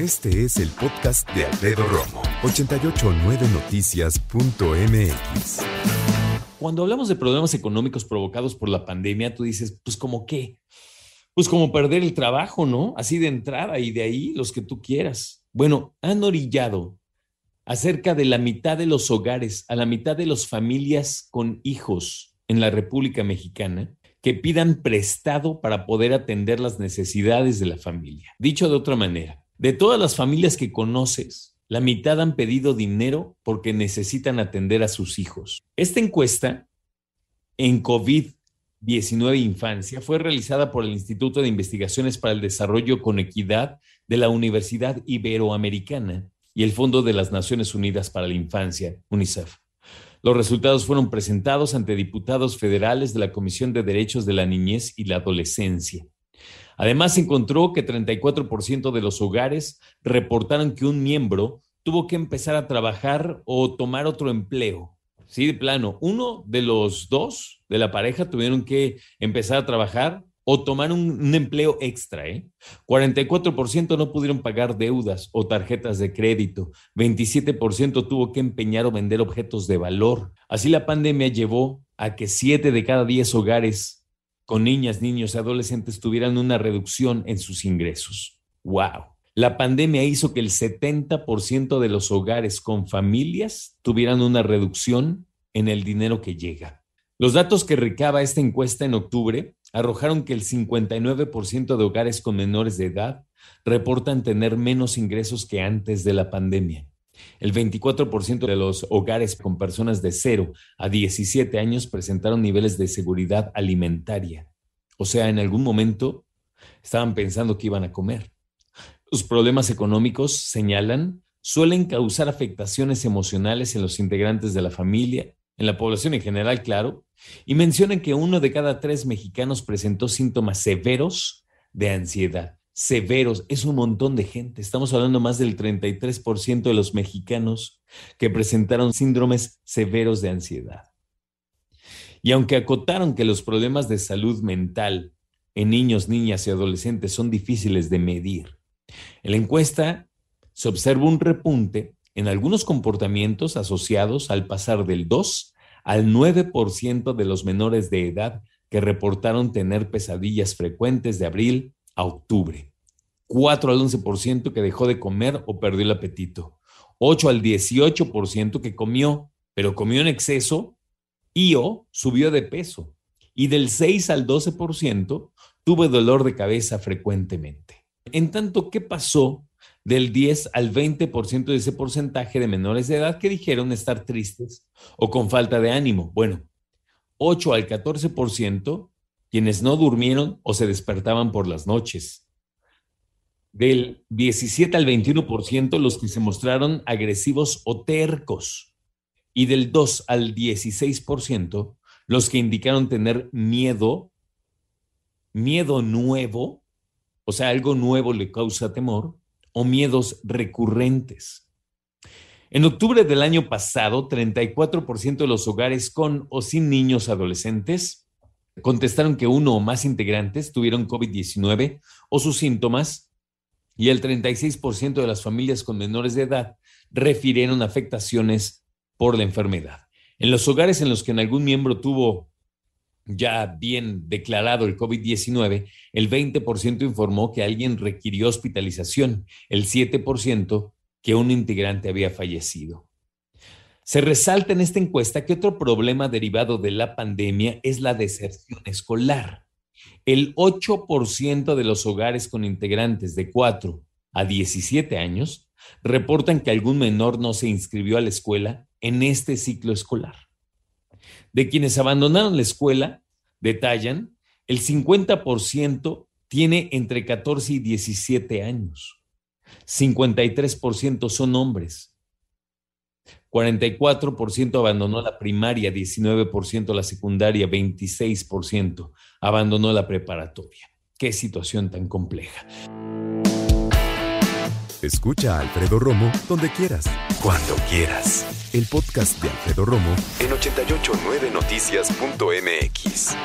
Este es el podcast de Alfredo Romo, 889noticias.mx. Cuando hablamos de problemas económicos provocados por la pandemia, tú dices, pues como qué? Pues como perder el trabajo, ¿no? Así de entrada y de ahí los que tú quieras. Bueno, han orillado acerca de la mitad de los hogares, a la mitad de las familias con hijos en la República Mexicana, que pidan prestado para poder atender las necesidades de la familia. Dicho de otra manera, de todas las familias que conoces, la mitad han pedido dinero porque necesitan atender a sus hijos. Esta encuesta en COVID-19 Infancia fue realizada por el Instituto de Investigaciones para el Desarrollo con Equidad de la Universidad Iberoamericana y el Fondo de las Naciones Unidas para la Infancia, UNICEF. Los resultados fueron presentados ante diputados federales de la Comisión de Derechos de la Niñez y la Adolescencia. Además, se encontró que 34% de los hogares reportaron que un miembro tuvo que empezar a trabajar o tomar otro empleo. Sí, de plano, uno de los dos de la pareja tuvieron que empezar a trabajar o tomar un, empleo extra. ¿eh? 44% no pudieron pagar deudas o tarjetas de crédito. 27% tuvo que empeñar o vender objetos de valor. Así la pandemia llevó a que 7 de cada 10 hogares con niñas, niños y adolescentes tuvieran una reducción en sus ingresos. ¡Wow! La pandemia hizo que el 70% de los hogares con familias tuvieran una reducción en el dinero que llega. Los datos que recaba esta encuesta en octubre arrojaron que el 59% de hogares con menores de edad reportan tener menos ingresos que antes de la pandemia. El 24% de los hogares con personas de 0 a 17 años presentaron niveles de seguridad alimentaria. O sea, en algún momento estaban pensando que iban a comer. Los problemas económicos, señalan, suelen causar afectaciones emocionales en los integrantes de la familia en la población en general, claro, y mencionan que uno de cada tres mexicanos presentó síntomas severos de ansiedad. Severos, es un montón de gente. Estamos hablando más del 33% de los mexicanos que presentaron síndromes severos de ansiedad. Y aunque acotaron que los problemas de salud mental en niños, niñas y adolescentes son difíciles de medir, en la encuesta se observa un repunte en algunos comportamientos asociados al pasar del 2 al 9% de los menores de edad que reportaron tener pesadillas frecuentes de abril a octubre, 4 al 11% que dejó de comer o perdió el apetito, 8 al 18% que comió, pero comió en exceso y o subió de peso, y del 6 al 12% tuvo dolor de cabeza frecuentemente. En tanto, ¿qué pasó del 10 al 20% de ese porcentaje de menores de edad que dijeron estar tristes o con falta de ánimo. Bueno, 8 al 14% quienes no durmieron o se despertaban por las noches. Del 17 al 21% los que se mostraron agresivos o tercos. Y del 2 al 16% los que indicaron tener miedo, miedo nuevo, o sea, algo nuevo le causa temor, o miedos recurrentes. En octubre del año pasado, 34% de los hogares con o sin niños adolescentes contestaron que uno o más integrantes tuvieron COVID-19 o sus síntomas y el 36% de las familias con menores de edad refirieron afectaciones por la enfermedad. En los hogares en los que algún miembro tuvo ya bien declarado el COVID-19, el 20% informó que alguien requirió hospitalización, el 7% que un integrante había fallecido. Se resalta en esta encuesta que otro problema derivado de la pandemia es la deserción escolar. El 8% de los hogares con integrantes de 4 a 17 años reportan que algún menor no se inscribió a la escuela en este ciclo escolar. De quienes abandonaron la escuela, detallan, el 50% tiene entre 14 y 17 años. 53% son hombres. 44% abandonó la primaria, 19% la secundaria, 26% abandonó la preparatoria. Qué situación tan compleja. Escucha a Alfredo Romo donde quieras, cuando quieras. El podcast de Alfredo Romo en 889noticias.mx.